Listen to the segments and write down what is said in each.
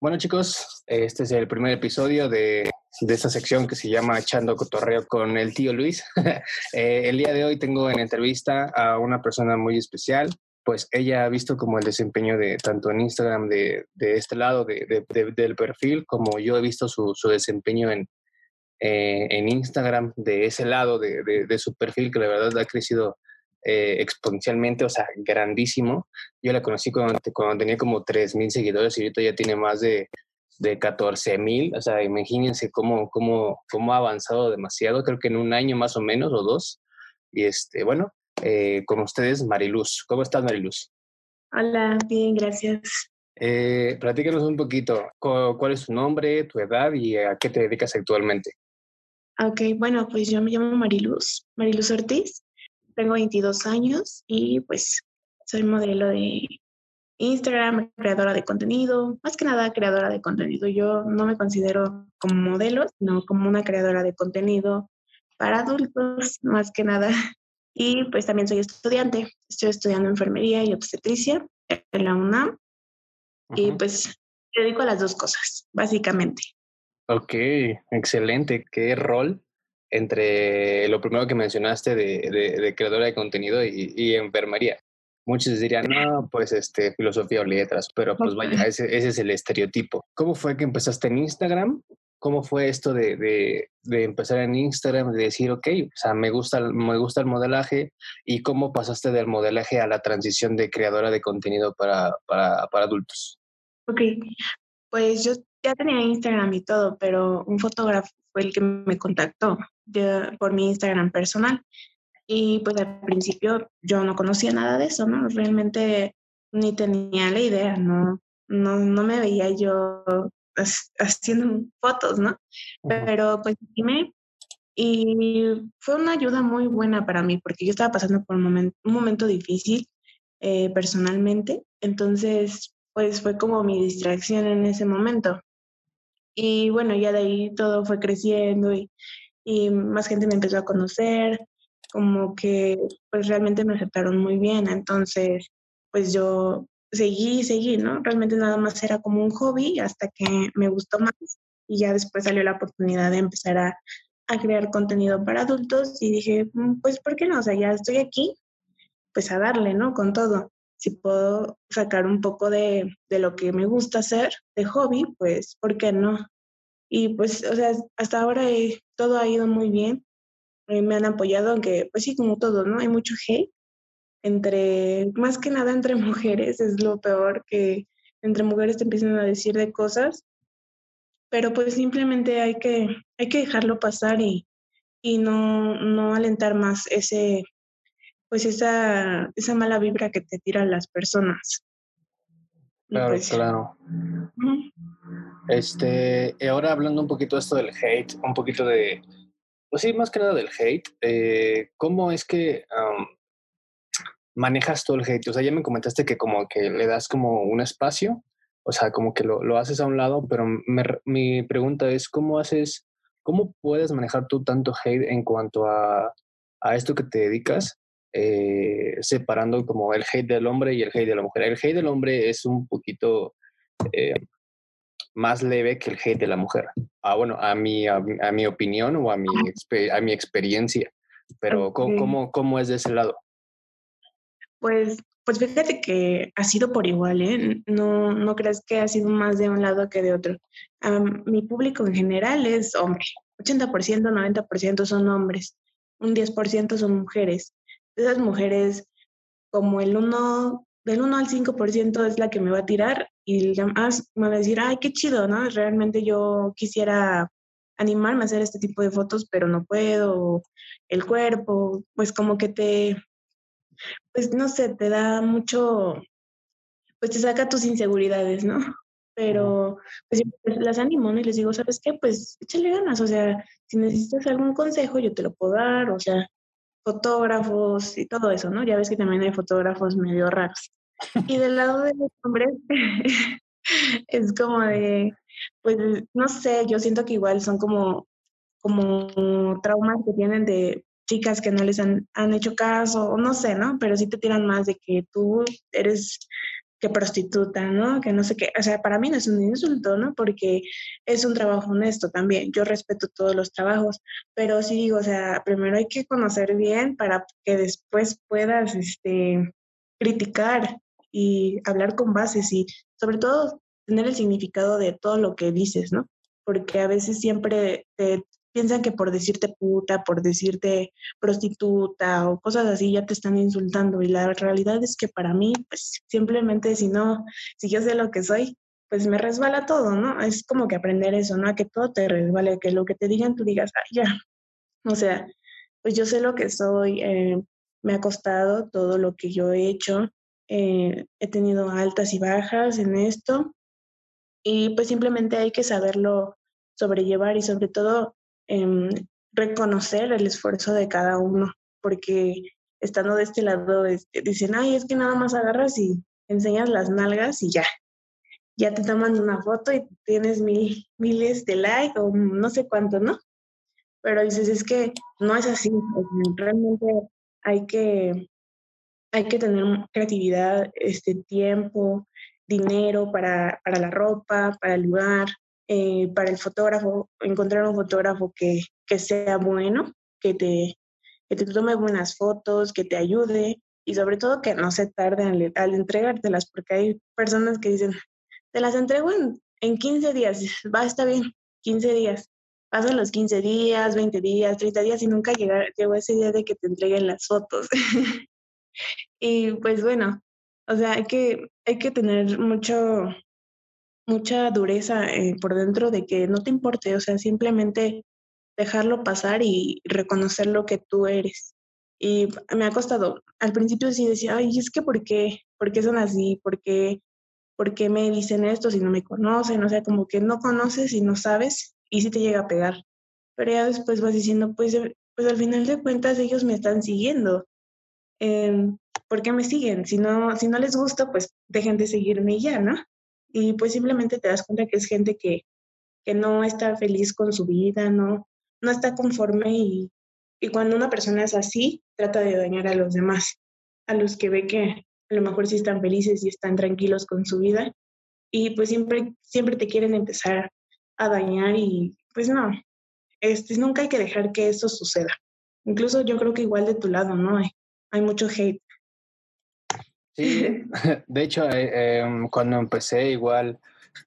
Bueno chicos, este es el primer episodio de, de esta sección que se llama Echando Cotorreo con el tío Luis. Eh, el día de hoy tengo en entrevista a una persona muy especial, pues ella ha visto como el desempeño de tanto en Instagram de, de este lado de, del perfil, como yo he visto su, su desempeño en, eh, en Instagram de ese lado de, su perfil, que la verdad ha crecido eh, exponencialmente, o sea, grandísimo. Yo la conocí cuando, cuando tenía como 3.000 seguidores y ahorita ya tiene más de, de 14.000. O sea, imagínense cómo, cómo, cómo ha avanzado demasiado, creo que en un año más o menos o dos. Y este, bueno, eh, con ustedes, Mariluz. ¿Cómo estás, Mariluz? Hola, bien, gracias. Eh, platícanos un poquito, ¿cuál es tu nombre, tu edad y a qué te dedicas actualmente? Ok, bueno, pues yo me llamo Mariluz, Mariluz Ortiz tengo 22 años y pues soy modelo de Instagram, creadora de contenido, más que nada creadora de contenido. Yo no me considero como modelo, sino como una creadora de contenido para adultos, más que nada. Y pues también soy estudiante, estoy estudiando enfermería y obstetricia en la UNAM. Y pues me dedico a las dos cosas, básicamente. Ok, excelente. ¿Qué rol entre lo primero que mencionaste de, creadora de contenido y, enfermería. Muchos dirían, no, pues este, filosofía o letras, pero pues vaya, ese, es el estereotipo. ¿Cómo fue que empezaste en Instagram? ¿Cómo fue esto de, empezar en Instagram, de decir, ok, o sea, me gusta, me gusta el modelaje? ¿Y cómo pasaste del modelaje a la transición de creadora de contenido para, para, para adultos? Ok, pues yo ya tenía Instagram y todo, pero un fotógrafo fue el que me contactó por mi Instagram personal. Y pues al principio yo no conocía nada de eso, ¿no? Realmente ni tenía la idea, no, no, no me veía yo haciendo fotos, ¿no? Pero pues me y fue una ayuda muy buena para mí porque yo estaba pasando por un momento, un momento difícil eh, personalmente, entonces pues fue como mi distracción en ese momento. Y bueno, ya de ahí todo fue creciendo y, y más gente me empezó a conocer, como que pues realmente me aceptaron muy bien. Entonces, pues yo seguí, seguí, ¿no? Realmente nada más era como un hobby hasta que me gustó más y ya después salió la oportunidad de empezar a, a crear contenido para adultos y dije, mm, pues, ¿por qué no? O sea, ya estoy aquí, pues a darle, ¿no? Con todo. Si puedo sacar un poco de, de lo que me gusta hacer de hobby, pues, ¿por qué no? Y pues, o sea, hasta ahora todo ha ido muy bien. Eh, me han apoyado, aunque, pues sí, como todo, ¿no? Hay mucho hate. Entre, más que nada entre mujeres, es lo peor que entre mujeres te empiezan a decir de cosas. Pero pues simplemente hay que, hay que dejarlo pasar y, y no, no alentar más ese, pues esa, esa mala vibra que te tiran las personas. Claro, pues claro. Este, ahora hablando un poquito de esto del hate, un poquito de, pues sí, más que nada del hate, eh, ¿cómo es que manejas todo el hate? O sea, ya me comentaste que como que le das como un espacio, o sea, como que lo, lo haces a un lado, pero mi pregunta es, ¿cómo haces, cómo puedes manejar tú tanto hate en cuanto a, a esto que te dedicas? Eh, separando como el hate del hombre y el hate de la mujer. El hate del hombre es un poquito eh, más leve que el hate de la mujer. Ah, bueno, a mi, a, mi opinión o a mi, a mi experiencia. Pero ¿cómo, ¿cómo, es de ese lado? Pues, pues fíjate que ha sido por igual, ¿eh? No, no crees que ha sido más de un lado que de otro. mi público en general es hombre. 80%, 90% son hombres. Un 10% son mujeres esas mujeres, como el 1, del 1 al 5% es la que me va a tirar y demás me va a decir, ay, qué chido, ¿no? Realmente yo quisiera animarme a hacer este tipo de fotos, pero no puedo, el cuerpo, pues como que te, pues no sé, te da mucho, pues te saca tus inseguridades, ¿no? Pero pues, las animo, ¿no? Y les digo, ¿sabes qué? Pues échale ganas, o sea, si necesitas algún consejo, yo te lo puedo dar, o sea, fotógrafos y todo eso, ¿no? Ya ves que también hay fotógrafos medio raros. Y del lado de los hombres es como de, pues no sé, yo siento que igual son como, como traumas que tienen de chicas que no les han, han hecho caso, o no sé, ¿no? Pero sí te tiran más de que tú eres que prostituta, ¿no? Que no sé qué, o sea, para mí no es un insulto, ¿no? Porque es un trabajo honesto también. Yo respeto todos los trabajos, pero sí digo, o sea, primero hay que conocer bien para que después puedas, este, criticar y hablar con bases y sobre todo tener el significado de todo lo que dices, ¿no? Porque a veces siempre te piensan que por decirte puta, por decirte prostituta o cosas así ya te están insultando y la realidad es que para mí, pues simplemente si no, si yo sé lo que soy, pues me resbala todo, ¿no? Es como que aprender eso, ¿no? que todo te resbale, que lo que te digan tú digas, ah, ya. O sea, pues yo sé lo que soy, eh, me ha costado todo lo que yo he hecho, eh, he tenido altas y bajas en esto y pues simplemente hay que saberlo sobrellevar y sobre todo Em, reconocer el esfuerzo de cada uno, porque estando de este lado este, dicen, ay, es que nada más agarras y enseñas las nalgas y ya, ya te toman una foto y tienes mil, miles de likes o no sé cuánto, ¿no? Pero dices, es que no es así, realmente hay que, hay que tener creatividad, este tiempo, dinero para, para la ropa, para el lugar, eh, para el fotógrafo, encontrar un fotógrafo que, que sea bueno, que te, que te tome buenas fotos, que te ayude y sobre todo que no se tarde al, al entregártelas, porque hay personas que dicen, te las entrego en, en 15 días, va, está bien, 15 días. Pasan los 15 días, 20 días, 30 días y nunca llega, llegó ese día de que te entreguen las fotos. y pues bueno, o sea, hay que, hay que tener mucho, mucha dureza eh, por dentro de que no te importe, o sea, simplemente dejarlo pasar y reconocer lo que tú eres. Y me ha costado, al principio sí decía, ay, es que ¿por qué? ¿Por qué son así? ¿Por qué, ¿Por qué me dicen esto si no me conocen? O sea, como que no conoces y no sabes y sí te llega a pegar. Pero ya después vas diciendo, pues, pues al final de cuentas ellos me están siguiendo. Eh, ¿Por qué me siguen? Si no, si no les gusta, pues dejen de seguirme ya, ¿no? y pues simplemente te das cuenta que es gente que, que no está feliz con su vida, no, no está conforme y, y cuando una persona es así, trata de dañar a los demás, a los que ve que a lo mejor sí están felices y están tranquilos con su vida y pues siempre, siempre te quieren empezar a dañar y pues no, este, nunca hay que dejar que eso suceda. Incluso yo creo que igual de tu lado, ¿no? Hay, mucho hate. Sí, de hecho, eh, em, cuando empecé igual,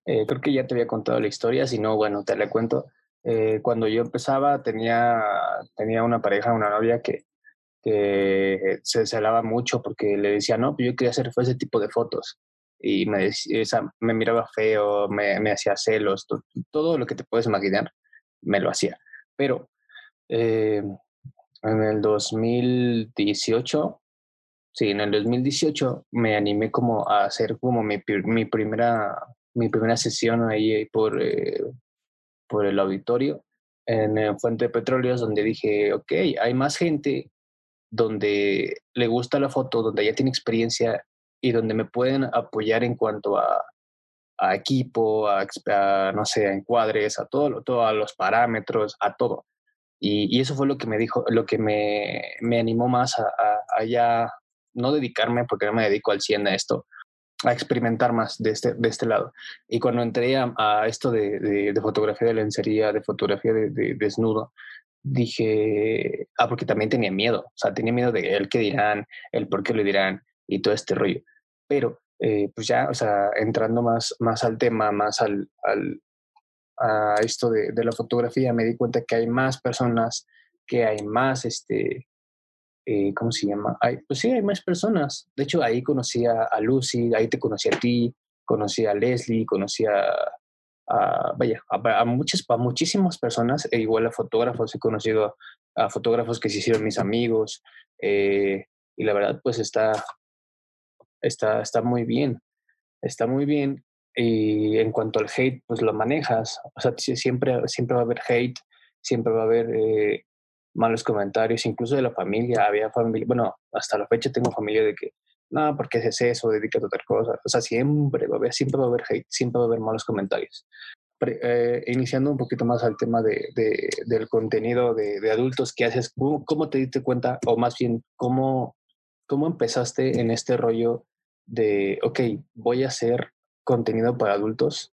eh, creo que ya te había contado la historia, si no, bueno, te la cuento. Eh, cuando yo empezaba tenía, tenía una pareja, una novia que, que se celaba mucho porque le decía, no, pues yo quería hacer ese tipo de fotos. Y me, decía, me miraba feo, me, me hacía celos, todo, todo, lo que te puedes imaginar, me lo hacía. Pero en el 2018 Sí, en el 2018 me animé como a hacer como mi, mi primera, mi primera sesión ahí por, eh, por el auditorio en Fuente de Petróleos, donde dije, ok, hay más gente donde le gusta la foto, donde ya tiene experiencia y donde me pueden apoyar en cuanto a, a equipo, a, no sé, a encuadres, a todo, todo, a los parámetros, a todo. Y, eso fue lo que me dijo, lo que me, me animó más a, ya no dedicarme, porque no me dedico al 100 a esto, a experimentar más de este, de este lado. Y cuando entré a, esto de, de, fotografía de lencería, de fotografía de, desnudo, dije, ah, porque también tenía miedo, o sea, tenía miedo de el qué dirán, el por qué lo dirán y todo este rollo. Pero, eh, pues ya, o sea, entrando más, más al tema, más al a esto de, de, la fotografía, me di cuenta que hay más personas, que hay más, este, eh, ¿cómo se llama? Hay, pues sí, hay más personas. De hecho, ahí conocí a, Lucy, ahí te conocí a ti, conocí a Leslie, conocí a, vaya, a, muchas, a muchísimas personas, e igual a fotógrafos, he conocido a, fotógrafos que se hicieron mis amigos, eh, y la verdad, pues está, está, está muy bien, está muy bien. Y en cuanto al hate, pues lo manejas. O sea, siempre, siempre va a haber hate, siempre va a haber eh, malos comentarios, incluso de la familia. Había familia, bueno, hasta la fecha tengo familia de que, no, ¿por qué haces eso? Dedícate a otra cosa. O sea, siempre va a haber, siempre va a haber hate, siempre va a haber malos comentarios. Eh, iniciando un poquito más al tema de, de, del contenido de, de, adultos que haces, ¿cómo, ¿cómo, te diste cuenta, o más bien, cómo, cómo empezaste en este rollo de, ok, voy a hacer contenido para adultos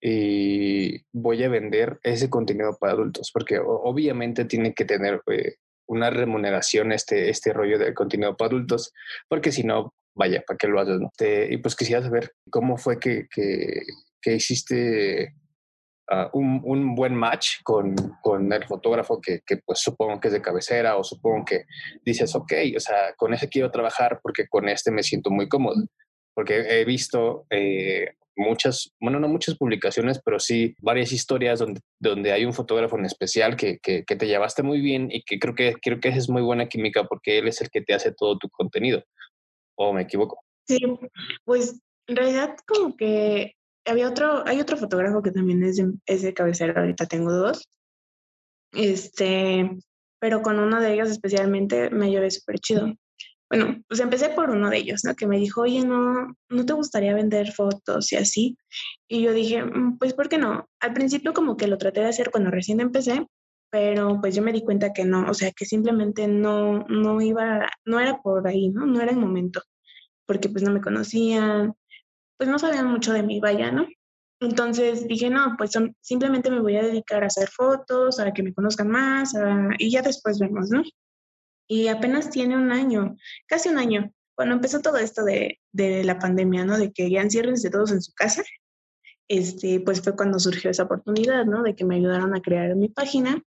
y voy a vender ese contenido para adultos, porque obviamente tiene que tener eh, una remuneración este, este rollo de contenido para adultos, porque si no, vaya, ¿para qué lo haces? No? y pues quisiera saber cómo fue que, que, que hiciste uh, un, un, buen match con, con el fotógrafo que, que, pues supongo que es de cabecera o supongo que dices, ok, o sea, con ese quiero trabajar porque con este me siento muy cómodo. Porque he visto eh, muchas, bueno, no muchas publicaciones, pero sí varias historias donde, donde hay un fotógrafo en especial que, que, que, te llevaste muy bien y que creo que creo que es muy buena química porque él es el que te hace todo tu contenido. ¿O me equivoco? Sí, pues en realidad como que había otro, hay otro fotógrafo que también es de, es de cabecera, ahorita tengo dos. Este, pero con uno de ellos especialmente me llevé súper chido bueno, pues empecé por uno de ellos, ¿no? Que me dijo, oye, no, ¿no te gustaría vender fotos y así? Y yo dije, mm, pues, ¿por qué no? Al principio como que lo traté de hacer cuando recién empecé, pero pues yo me di cuenta que no, o sea, que simplemente no, no iba, no era por ahí, ¿no? No era el momento, porque pues no me conocían, pues no sabían mucho de mí, vaya, ¿no? Entonces dije, no, pues simplemente me voy a dedicar a hacer fotos, a que me conozcan más, y ya después vemos, ¿no? Y apenas tiene un año, casi un año, cuando empezó todo esto de, de la pandemia, ¿no? De que ya de todos en su casa, este, pues fue cuando surgió esa oportunidad, ¿no? De que me ayudaron a crear mi página.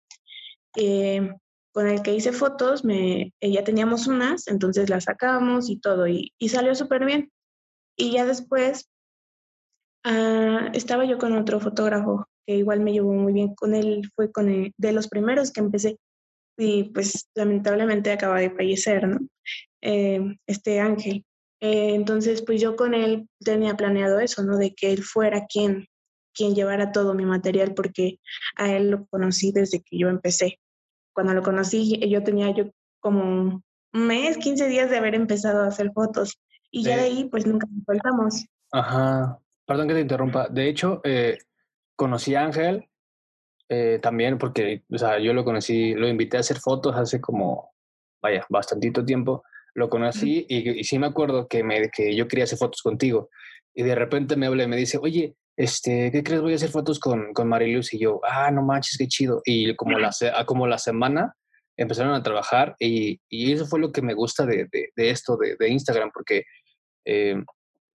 Eh, con el que hice fotos, me, eh, ya teníamos unas, entonces las sacamos y todo, y, y salió súper bien. Y ya después uh, estaba yo con otro fotógrafo que igual me llevó muy bien con él, fue con el, de los primeros que empecé y pues lamentablemente acaba de fallecer, ¿no? Eh, este ángel. Eh, entonces, pues yo con él tenía planeado eso, ¿no? De que él fuera quien, quien llevara todo mi material, porque a él lo conocí desde que yo empecé. Cuando lo conocí, yo tenía yo como un mes, 15 días de haber empezado a hacer fotos. Y ya de ahí, pues nunca nos soltamos. Ajá. Perdón que te interrumpa. De hecho, eh, conocí a Ángel eh, también porque, o sea, yo lo conocí, lo invité a hacer fotos hace como, vaya, bastantito tiempo. Lo conocí y, sí me acuerdo que, me, que yo quería hacer fotos contigo. Y de repente me habla y me dice, oye, este, ¿qué crees? Voy a hacer fotos con, con Mariluz. Y yo, ah, no manches, qué chido. Y como la, como la semana empezaron a trabajar y, y eso fue lo que me gusta de, de, de esto, de, de, Instagram, porque eh,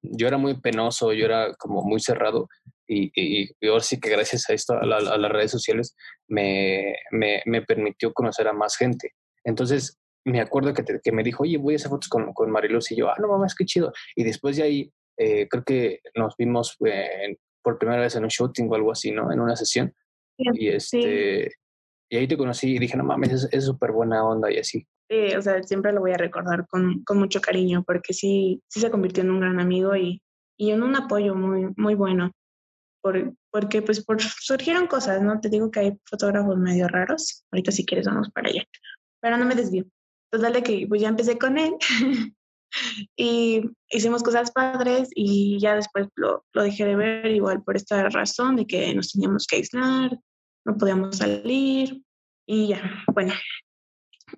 yo era muy penoso, yo era como muy cerrado y, y, ahora sí que gracias a esto, a, las redes sociales, me, me, me, permitió conocer a más gente. Entonces, me acuerdo que, que, me dijo, oye, voy a hacer fotos con, con Mariluz y yo, ah, no mames, qué chido. Y después de ahí, eh, creo que nos vimos eh, por primera vez en un shooting o algo así, ¿no? En una sesión. y este... Y ahí te conocí y dije, no mames, es súper buena onda y así. Sí, o sea, siempre lo voy a recordar con, con, mucho cariño porque sí, sí se convirtió en un gran amigo y, y en un apoyo muy, muy bueno por, porque pues por, surgieron cosas, ¿no? Te digo que hay fotógrafos medio raros, ahorita si quieres vamos para allá, pero no me desvío. Total de que pues ya empecé con él y hicimos cosas padres y ya después lo, lo dejé de ver igual por esta razón de que nos teníamos que aislar, no podíamos salir y ya, bueno.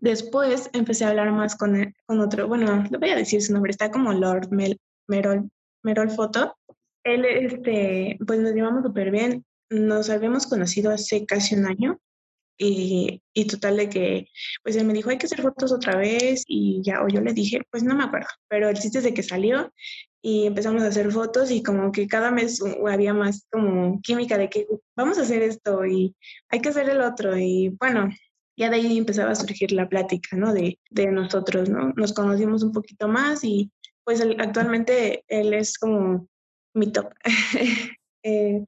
Después empecé a hablar más con, con otro, bueno, le voy a decir su nombre, está como Lord Mel, Merol, Merol Foto él, este, pues nos llevamos súper bien. Nos habíamos conocido hace casi un año y, y, total de que, pues él me dijo, hay que hacer fotos otra vez y ya, o yo le dije, pues no me acuerdo, pero el chiste es de que salió y empezamos a hacer fotos y como que cada mes había más como química de que vamos a hacer esto y hay que hacer el otro y bueno, ya de ahí empezaba a surgir la plática, ¿no? De, de nosotros, ¿no? Nos conocimos un poquito más y pues actualmente él es como mi top. Eh,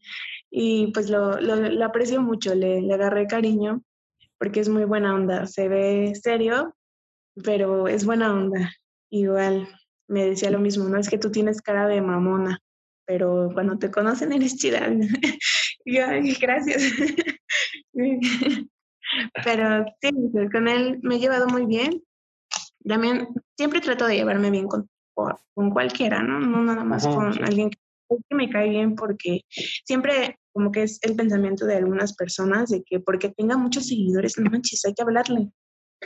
y pues lo, lo, aprecio mucho, le, le, agarré cariño porque es muy buena onda. Se ve serio, pero es buena onda. Igual me decía lo mismo, no es que tú tienes cara de mamona, pero cuando te conocen eres chida. y yo, gracias. pero sí, con él me he llevado muy bien. También siempre trato de llevarme bien con, con cualquiera, ¿no? No nada más con alguien que es que me cae bien porque siempre como que es el pensamiento de algunas personas de que porque tenga muchos seguidores, no manches, hay que hablarle,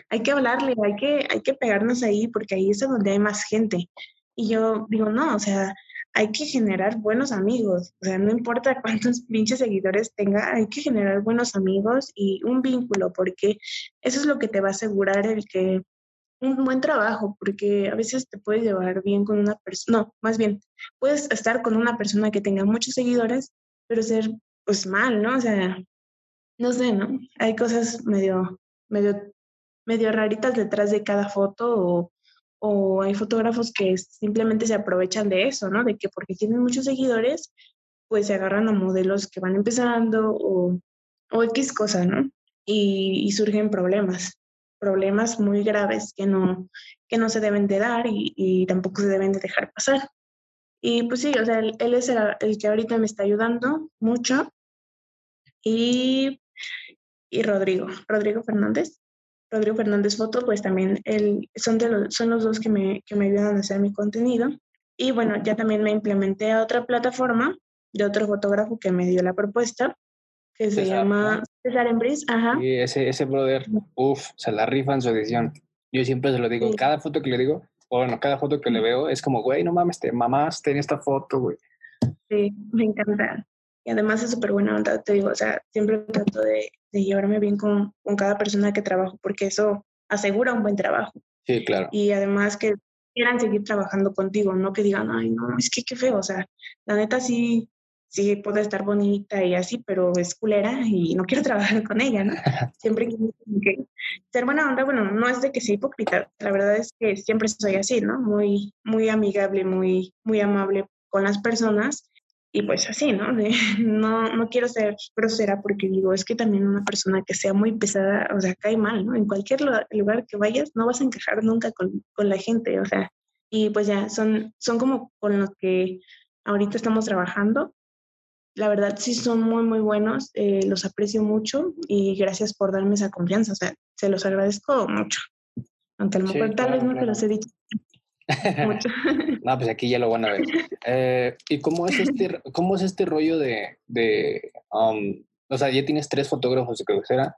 hay que hablarle, hay que, hay que pegarnos ahí porque ahí es donde hay más gente. Y yo digo, no, o sea, hay que generar buenos amigos, o sea, no importa cuántos pinches seguidores tenga, hay que generar buenos amigos y un vínculo, porque eso es lo que te va a asegurar el que un buen trabajo, porque a veces te puedes llevar bien con una persona, no, más bien, puedes estar con una persona que tenga muchos seguidores, pero ser pues mal, ¿no? O sea, no sé, ¿no? Hay cosas medio, medio, medio raritas detrás de cada foto o, o hay fotógrafos que simplemente se aprovechan de eso, ¿no? De que porque tienen muchos seguidores, pues se agarran a modelos que van empezando o, o X cosa, ¿no? Y, y surgen problemas problemas muy graves que no, que no se deben de dar y, tampoco se deben de dejar pasar. Y pues sí, o sea, él, es el, que ahorita me está ayudando mucho. Y, y Rodrigo, Rodrigo Fernández. Rodrigo Fernández Foto, pues también él, son, de los, son los dos que me, que me ayudan a hacer mi contenido. Y bueno, ya también me implementé a otra plataforma de otro fotógrafo que me dio la propuesta que se llama César Embris, ajá. Y ese, ese brother, uff, se la rifa en su edición. Yo siempre se lo digo, cada foto que le digo, o bueno, cada foto que le veo es como, güey, no mames, te mamás, ten esta foto, güey. Sí, me encanta. Y además es súper buena onda, te digo, o sea, siempre trato de, de llevarme bien con, con, cada persona que trabajo, porque eso asegura un buen trabajo. Sí, claro. Y además que quieran seguir trabajando contigo, no que digan, ay, no, es que qué feo, o sea, la neta sí, sí puede estar bonita y así, pero es culera y no quiero trabajar con ella, ¿no? Siempre quiero que ser buena onda, bueno, no es de que sea hipócrita, la verdad es que siempre soy así, ¿no? Muy, muy amigable, muy, muy amable con las personas y pues así, ¿no? no, no quiero ser grosera porque digo, es que también una persona que sea muy pesada, o sea, cae mal, ¿no? En cualquier lugar que vayas no vas a encajar nunca con, con la gente, o sea, y pues ya, son, son como con los que ahorita estamos trabajando la verdad sí son muy, muy buenos, eh, los aprecio mucho y gracias por darme esa confianza, o sea, se los agradezco mucho. Aunque a lo mejor tal vez no te los he dicho. mucho. no, pues aquí ya lo van a ver. Eh, ¿Y cómo es este, cómo es este rollo de, de um, o sea, ya tienes tres fotógrafos de cabecera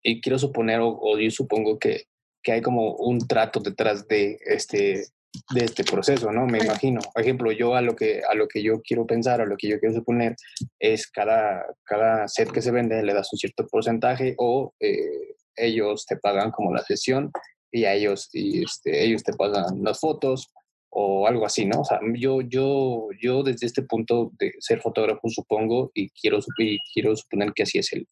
y quiero suponer, o, o yo supongo que, que hay como un trato detrás de este de este proceso, ¿no? Me imagino. Por ejemplo, yo a lo que, a lo que yo quiero pensar, a lo que yo quiero suponer, es cada, cada set que se vende le das un cierto porcentaje o eh, ellos te pagan como la sesión y a ellos, y este, ellos te pagan las fotos o algo así, ¿no? O sea, yo, yo, yo desde este punto de ser fotógrafo supongo y quiero, y quiero suponer que así es el,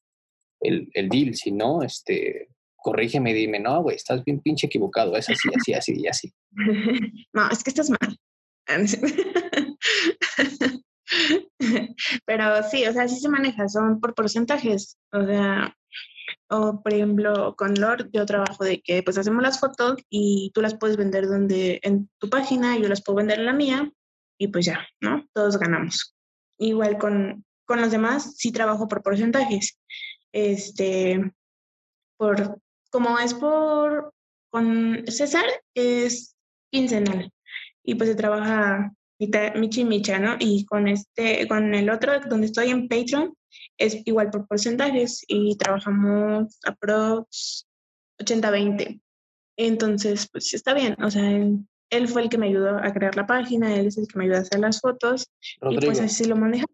el, el deal, si no, este, corrígeme y dime, no, güey, estás bien pinche equivocado, es así, así, así y así. No, es que estás mal. Pero sí, o sea, sí se maneja, son por porcentajes. O sea, o por ejemplo, con Lord yo trabajo de que pues hacemos las fotos y tú las puedes vender donde en tu página, yo las puedo vender en la mía y pues ya, ¿no? Todos ganamos. Igual con, con los demás sí trabajo por porcentajes. Este, por como es por, con César, es quincenal y pues se trabaja michi micha, ¿no? Y con este, con el otro donde estoy en Patreon, es igual por porcentajes y trabajamos aprox 80-20. Entonces, pues está bien, o sea, él, fue el que me ayudó a crear la página, él es el que me ayudó a hacer las fotos y pues así lo maneja.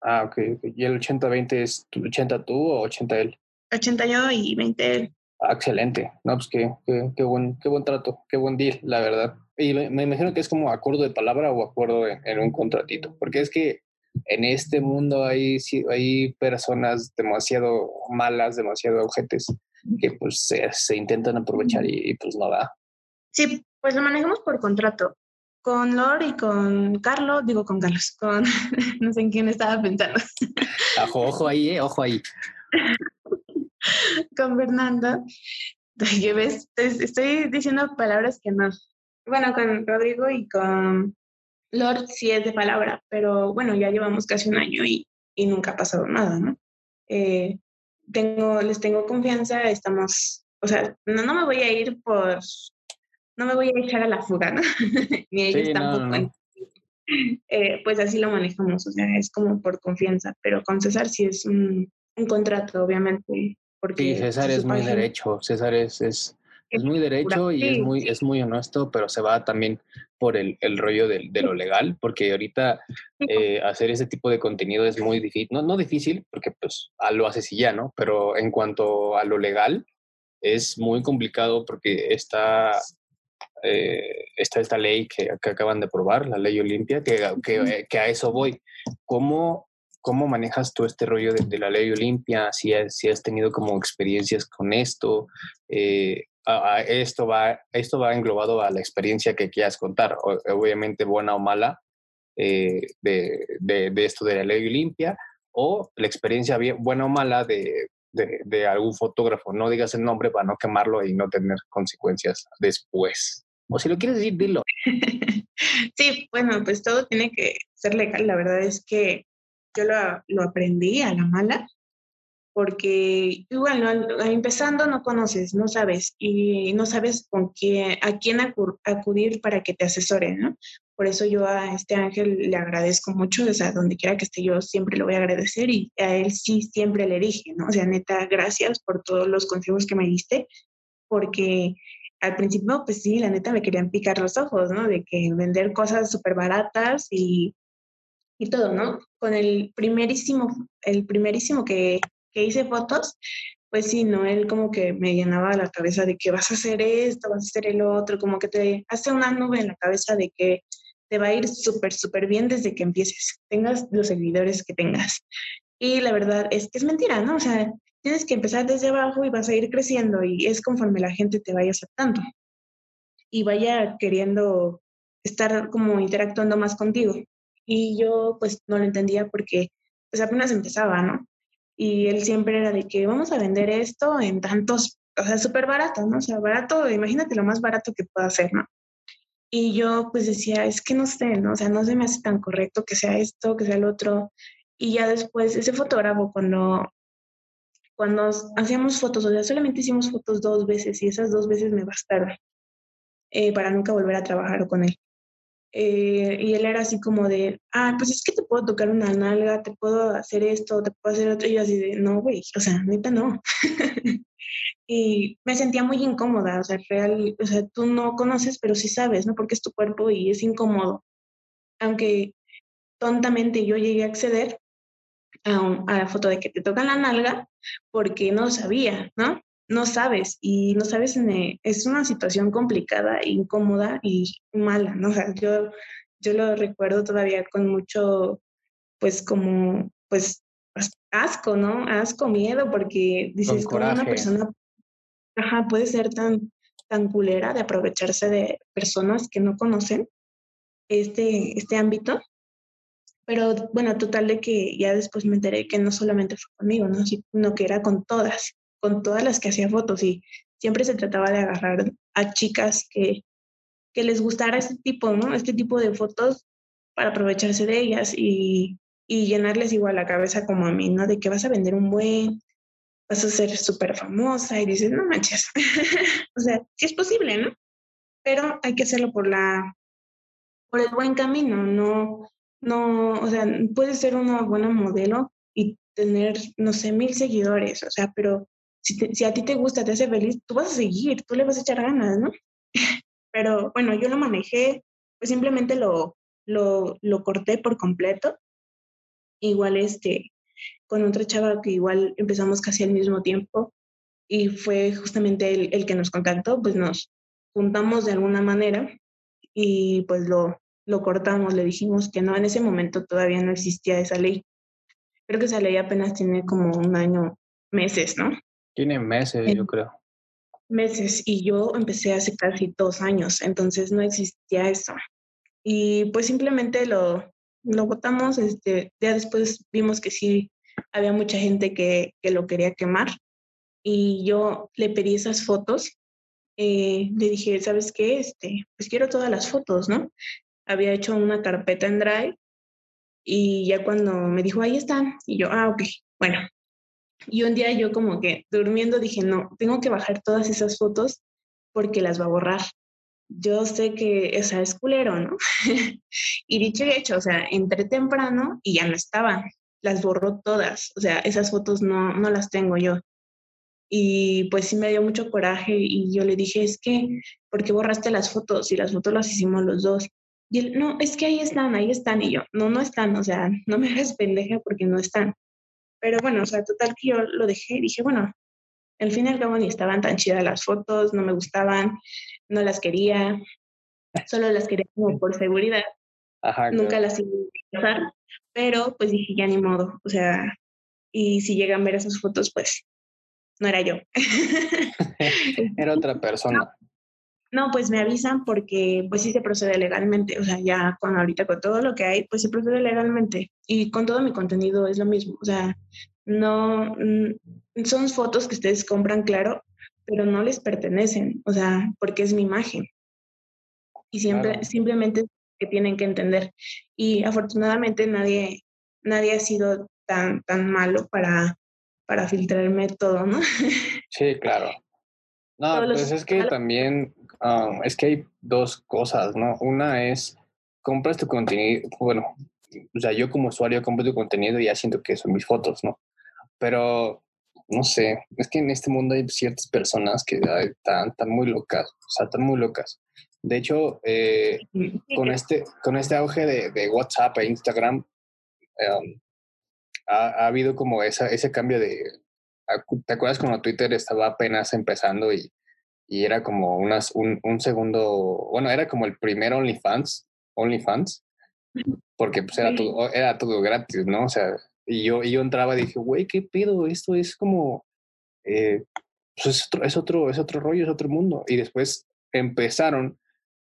Ah, ok, ¿Y el 80-20 es 80 tú o 80 él? 80 yo y 20 él. Ah, excelente. No, pues qué, qué, buen, qué buen trato, qué buen deal, la verdad. Y me imagino que es como acuerdo de palabra o acuerdo en, un contratito, porque es que en este mundo hay, hay personas demasiado malas, demasiado objetos que pues se, intentan aprovechar y, pues no da. Sí, pues lo manejamos por contrato. Con Lor y con Carlos, digo con Carlos, con no sé en quién estaba pensando. Ojo, ojo ahí, eh, ojo ahí. con Fernando, ves, estoy diciendo palabras que no. Bueno, con Rodrigo y con Lord sí es de palabra, pero bueno, ya llevamos casi un año y, y nunca ha pasado nada, ¿no? Eh, tengo, les tengo confianza, estamos, o sea, no, no me voy a ir por, no me voy a echar a la fuga, ¿no? Ni ellos tampoco. Eh, pues así lo manejamos, o sea, es como por confianza, pero con César sí es un, un contrato, obviamente. Porque sí, César es muy derecho, César es, es, es muy derecho y es muy, es muy honesto, pero se va también por el, el rollo de, de, lo legal, porque ahorita eh, hacer ese tipo de contenido es muy difícil, no, no difícil, porque pues lo haces y ya, ¿no? Pero en cuanto a lo legal, es muy complicado porque está, eh, está esta ley que, que, acaban de aprobar, la ley Olimpia, que, que, que a eso voy. ¿Cómo ¿Cómo manejas tú este rollo de, la ley Olimpia? Si si has tenido como experiencias con esto, eh, esto, va, esto va englobado a la experiencia que quieras contar, obviamente buena o mala, eh, de, de, esto de la ley Olimpia, o la experiencia bien, buena o mala de, de, algún fotógrafo. No digas el nombre para no quemarlo y no tener consecuencias después. O si lo quieres decir, dilo. Sí, bueno, pues todo tiene que ser legal. La verdad es que yo lo, lo aprendí a la mala, porque igual empezando no conoces, no sabes y no sabes con qué, a quién acudir para que te asesoren, ¿no? Por eso yo a este ángel le agradezco mucho, o sea, donde quiera que esté yo siempre lo voy a agradecer y a él sí siempre le dije, ¿no? O sea, neta, gracias por todos los consejos que me diste, porque al principio, pues sí, la neta me querían picar los ojos, ¿no? De que vender cosas súper baratas y y todo, ¿no? Con el primerísimo, el primerísimo que, que hice fotos, pues sí, ¿no? Él como que me llenaba la cabeza de que vas a hacer esto, vas a hacer el otro, como que te hace una nube en la cabeza de que te va a ir súper, súper bien desde que empieces, tengas los seguidores que tengas. Y la verdad es que es mentira, ¿no? O sea, tienes que empezar desde abajo y vas a ir creciendo y es conforme la gente te vaya aceptando y vaya queriendo estar como interactuando más contigo. Y yo pues no lo entendía porque pues apenas empezaba, ¿no? Y él siempre era de que vamos a vender esto en tantos, o sea, súper barato, ¿no? O sea, barato, imagínate lo más barato que pueda hacer, ¿no? Y yo pues decía, es que no sé, ¿no? O sea, no se me hace tan correcto que sea esto, que sea el otro. Y ya después, ese fotógrafo, cuando, cuando hacíamos fotos, o sea, solamente hicimos fotos dos veces y esas dos veces me bastaron eh, para nunca volver a trabajar con él. Eh, y él era así como de, ah, pues es que te puedo tocar una nalga, te puedo hacer esto, te puedo hacer otro. Y yo así de, no, güey, o sea, neta no. y me sentía muy incómoda, o sea, real, o sea, tú no conoces, pero sí sabes, ¿no? Porque es tu cuerpo y es incómodo. Aunque tontamente yo llegué a acceder a, a la foto de que te tocan la nalga porque no sabía, ¿no? No sabes y no sabes, eh, es una situación complicada, incómoda y mala, ¿no? O sea, yo, yo lo recuerdo todavía con mucho, pues como, pues asco, ¿no? Asco, miedo, porque dices, como una persona ajá, puede ser tan, tan culera de aprovecharse de personas que no conocen este, este ámbito. Pero bueno, total de que ya después me enteré que no solamente fue conmigo, ¿no? sino que era con todas con todas las que hacía fotos y siempre se trataba de agarrar a chicas que, que les gustara este tipo, ¿no? Este tipo de fotos para aprovecharse de ellas y, y llenarles igual la cabeza como a mí, ¿no? De que vas a vender un buen, vas a ser súper famosa y dices, no manches. o sea, sí es posible, ¿no? Pero hay que hacerlo por la, por el buen camino, no, no, o sea, puedes ser una buena modelo y tener, no sé, mil seguidores, o sea, pero si, a ti te gusta, te hace feliz, tú vas a seguir, tú le vas a echar ganas, ¿no? Pero bueno, yo lo manejé, pues simplemente lo, lo, lo corté por completo. Igual este, con otra chava que igual empezamos casi al mismo tiempo y fue justamente el, el que nos contactó, pues nos juntamos de alguna manera y pues lo, lo cortamos, le dijimos que no, en ese momento todavía no existía esa ley. Creo que esa ley apenas tiene como un año, meses, ¿no? Tiene meses, yo creo. Meses, y yo empecé hace casi dos años, entonces no existía eso. Y pues simplemente lo, lo votamos, este, ya después vimos que sí había mucha gente que, que lo quería quemar y yo le pedí esas fotos, eh, le dije, ¿sabes qué? Este, pues quiero todas las fotos, ¿no? Había hecho una carpeta en Drive y ya cuando me dijo, ahí están, y yo, ah, ok, bueno, y un día yo como que durmiendo dije, no, tengo que bajar todas esas fotos porque las va a borrar. Yo sé que esa es culero, ¿no? y dicho y hecho, o sea, entré temprano y ya no estaban. Las borró todas. O sea, esas fotos no, no las tengo yo. Y pues sí me dio mucho coraje y yo le dije, es que, ¿por qué borraste las fotos? Y las fotos las hicimos los dos. Y él, no, es que ahí están, ahí están. Y yo, no, no están, o sea, no me hagas pendeja porque no están. Pero bueno, o sea, total que yo lo dejé y dije, bueno, al fin y al cabo ni estaban tan chidas las fotos, no me gustaban, no las quería, solo las quería como por seguridad. Nunca las iba a usar, pero pues dije, ya ni modo, o sea, y si llegan a ver esas fotos, pues no era yo. era otra persona. No, pues me avisan porque pues sí se procede legalmente, o sea, ya con ahorita con todo lo que hay, pues se procede legalmente y con todo mi contenido es lo mismo, o sea, no, son fotos que ustedes compran, claro, pero no les pertenecen, o sea, porque es mi imagen. Y siempre, simplemente que tienen que entender. Y afortunadamente nadie, nadie ha sido tan, tan malo para, para filtrarme todo, ¿no? Sí, claro. No, pues es que también, um, es que hay dos cosas, ¿no? Una es, compras tu contenido, bueno, o sea, yo como usuario compro tu contenido y ya siento que son mis fotos, ¿no? Pero, no sé, es que en este mundo hay ciertas personas que están, están muy locas, o sea, están muy locas. De hecho, eh, con, este, con este auge de, de WhatsApp e Instagram, em, ha, ha, habido como esa, ese cambio de... ¿Te acuerdas cuando Twitter estaba apenas empezando y, y era como unas, un, un, segundo, bueno, era como el primer OnlyFans, OnlyFans, porque pues era todo, era todo gratis, ¿no? O sea, y yo, y yo entraba y dije, güey, ¿qué pedo? Esto es como, eh, pues es otro, es otro, es otro rollo, es otro mundo. Y después empezaron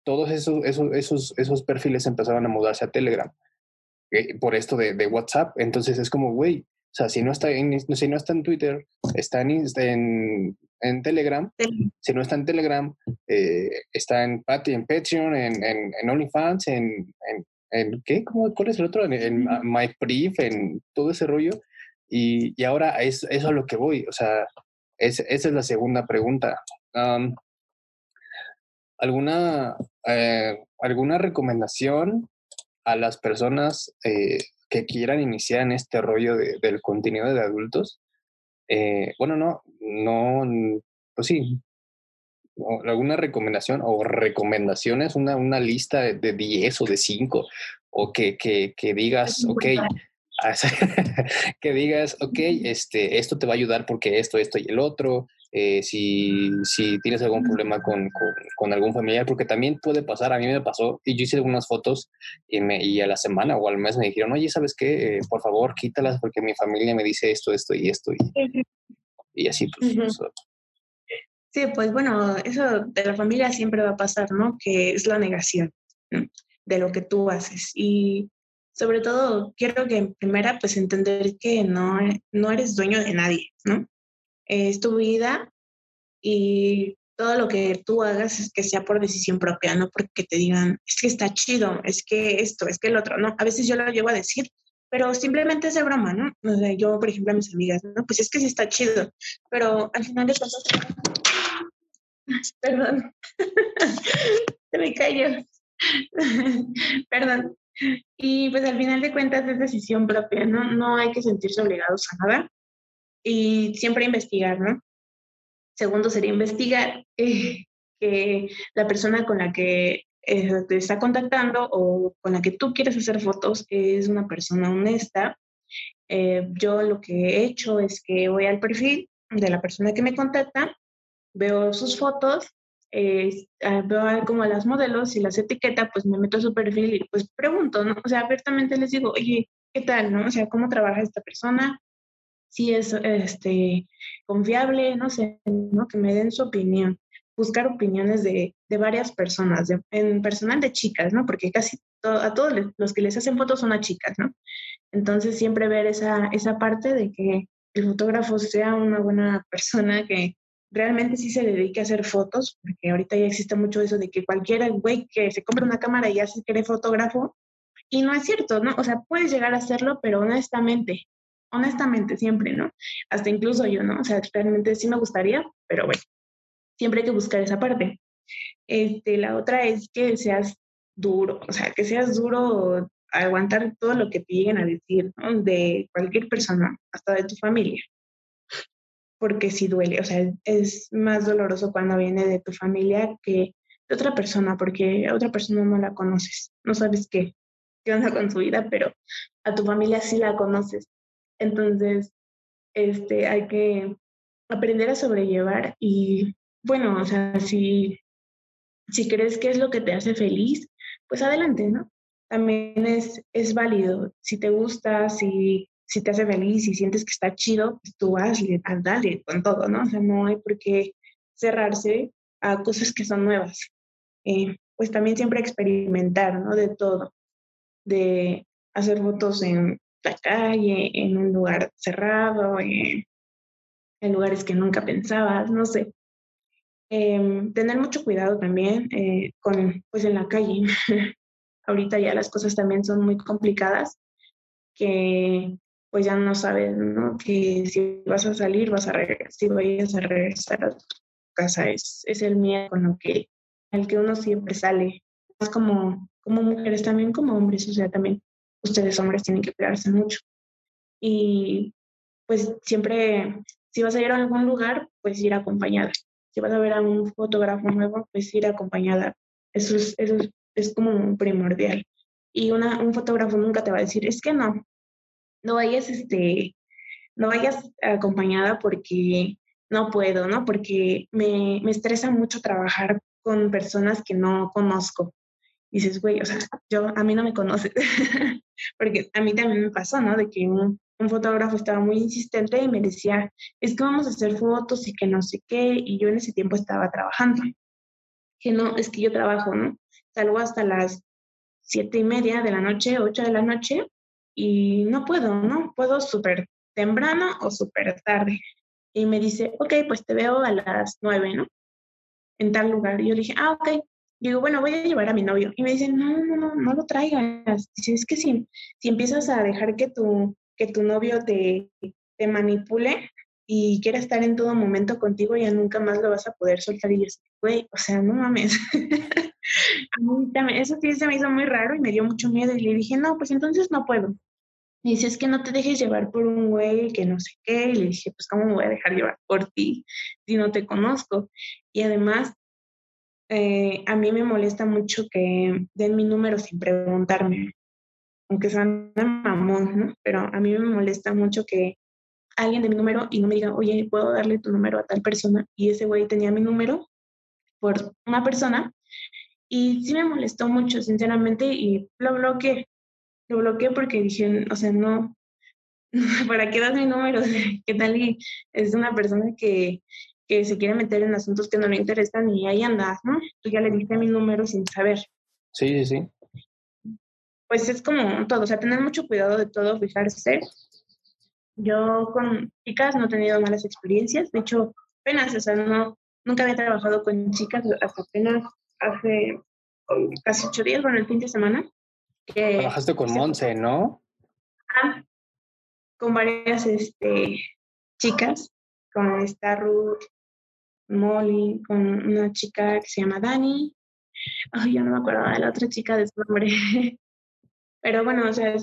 todos esos, esos, esos, esos perfiles empezaron a mudarse a Telegram eh, por esto de, de, WhatsApp. Entonces es como, güey, sea, si no está en, si no está en Twitter, está en, en, en Telegram. Si no está en Telegram, eh, está en, en Patreon, en, en, en OnlyFans, en, en, ¿qué? ¿Cómo, ¿Cuál es el otro? En, en MyPriv, en todo ese rollo. Y, y ahora es, eso es a lo que voy. O sea, es, esa es la segunda pregunta. Um, ¿Alguna, eh, ¿Alguna recomendación a las personas eh, que quieran iniciar en este rollo de, del contenido de adultos? Eh, bueno, no, no, pues sí. ¿Alguna recomendación o recomendaciones? Una, una lista de 10 o de 5 o que, que, que digas, ok, que digas, ok, este, esto te va a ayudar porque esto, esto y el otro, eh, si, si, tienes algún problema con, con, algún familiar, porque también puede pasar, a mí me pasó, y yo hice algunas fotos y, me, y a la semana o al mes me dijeron, oye, ¿sabes qué? Eh, por favor, quítalas porque mi familia me dice esto, esto y esto. Y, y así, pues. Sí, pues bueno, eso de la familia siempre va a pasar, ¿no? Que es la negación de lo que tú haces. Y sobre todo, quiero que en primera, pues entender que no, no eres dueño de nadie, ¿no? Es tu vida y todo lo que tú hagas es que sea por decisión propia, no porque te digan, es que está chido, es que esto, es que el otro, ¿no? A veces yo lo llevo a decir, pero simplemente es de broma, ¿no? O sea, yo, por ejemplo, a mis amigas, ¿no? Pues es que sí está chido, pero al final de cuentas, perdón, se me cayó, perdón. Y pues al final de cuentas es decisión propia, ¿no? No hay que sentirse obligados a nada y siempre investigar, ¿no? Segundo sería investigar eh, que la persona con la que eh, te está contactando o con la que tú quieres hacer fotos es una persona honesta. Eh, yo lo que he hecho es que voy al perfil de la persona que me contacta, veo sus fotos, ah, veo como a las modelos y las etiqueta, pues me meto a su perfil y pues pregunto, ¿no? O sea, abiertamente les digo, oye, ¿qué tal, no? O sea, ¿cómo trabaja esta persona? Si es este, confiable, no sé, ¿no? que me den su opinión, buscar opiniones de, de varias personas, en personal de chicas, ¿no? porque casi a todos los que les hacen fotos son a chicas, ¿no? Entonces siempre ver esa, esa parte de que el fotógrafo sea una buena persona que realmente sí se dedique a hacer fotos, porque ahorita ya existe mucho eso de que cualquiera güey que se compra una cámara y ya se cree fotógrafo, y no es cierto, ¿no? O sea, puedes llegar a hacerlo, pero honestamente, honestamente, siempre, ¿no? Hasta incluso yo, ¿no? O sea, realmente sí me gustaría, pero bueno, siempre hay que buscar esa parte. Este, la otra es que seas duro, o sea, que seas duro aguantar todo lo que te lleguen a decir, ¿no? De cualquier persona, hasta de tu familia. porque sí duele, o sea, es más doloroso cuando viene de tu familia que de otra persona, porque a otra persona no la conoces, no sabes qué, qué onda con su vida, pero a tu familia sí la conoces. Entonces, este, hay que aprender a sobrellevar y, bueno, o sea, si, si crees que es lo que te hace feliz, pues adelante, ¿no? También es, es válido. Si te gusta, si si te hace feliz, si sientes que está chido, pues tú hazle, dale con todo, ¿no? O sea, no hay por qué cerrarse a cosas que son nuevas. Eh, pues también siempre experimentar, ¿no? De todo, de hacer fotos en la calle, en un lugar cerrado, en, lugares que nunca pensabas, no sé. Em, tener mucho cuidado también eh, con, pues en la calle. Ahorita ya las cosas también son muy complicadas, que pues ya no sabes, ¿no? Que si vas a salir, vas a regresar, si vayas a regresar a tu casa, es, es el miedo con lo que, al que uno siempre sale. Es como, como mujeres, también como hombres, o sea, también ustedes hombres tienen que cuidarse mucho. Y pues siempre, si vas a ir a algún lugar, pues ir acompañada. Si vas a ver a un fotógrafo nuevo, pues ir acompañada. Eso es, eso es, es como primordial. Y una, un fotógrafo nunca te va a decir, es que no, no vayas, este, no vayas acompañada porque no puedo, ¿no? Porque me, me estresa mucho trabajar con personas que no conozco. Dices, güey, o sea, yo, a mí no me conoces, porque a mí también me pasó, ¿no? De que un, un, fotógrafo estaba muy insistente y me decía, es que vamos a hacer fotos y que no sé qué, y yo en ese tiempo estaba trabajando. Que no, es que yo trabajo, ¿no? Salgo hasta las siete y media de la noche, ocho de la noche, y no puedo, ¿no? Puedo súper temprano o súper tarde. Y me dice, ok, pues te veo a las nueve, ¿no? En tal lugar. Y yo le dije, ah, ok. Digo, bueno, voy a llevar a mi novio. Y me dice, no, no, no, no lo traigas. Dice, es que si, si empiezas a dejar que tu, que tu novio te, te manipule y quiera estar en todo momento contigo, ya nunca más lo vas a poder soltar. Y yo, güey, o sea, no mames. a mí también, eso sí se me hizo muy raro y me dio mucho miedo. Y le dije, no, pues entonces no puedo. Y dice, es que no te dejes llevar por un güey que no sé qué. Y le dije, pues, ¿cómo me voy a dejar llevar por ti si no te conozco? Y además, eh, a mí me molesta mucho que den mi número sin preguntarme, aunque sea mamón. Pero a mí me molesta mucho que alguien de mi número y no me diga, oye, ¿puedo darle tu número a tal persona? Y ese güey tenía mi número por una persona. Y sí me molestó mucho, sinceramente, y lo bloqueé lo bloqueé porque dije, o sea, no, ¿para qué das mi número? ¿Qué tal y es una persona que, que se quiere meter en asuntos que no le interesan y ahí andas, ¿no? Tú ya le diste mi número sin saber. Sí, sí, sí. Pues es como todo, o sea, tener mucho cuidado de todo, fijarse. Yo con chicas no he tenido malas experiencias, de hecho, apenas, o sea, no, nunca había trabajado con chicas hasta apenas hace casi ocho días, bueno, el fin de semana. Trabajaste con Monse, ¿no? Ah, con varias este, chicas, con esta Ruth, Molly, con una chica que se llama Dani. Ay, yo no me acuerdo de la otra chica de su nombre. Pero bueno, o sea,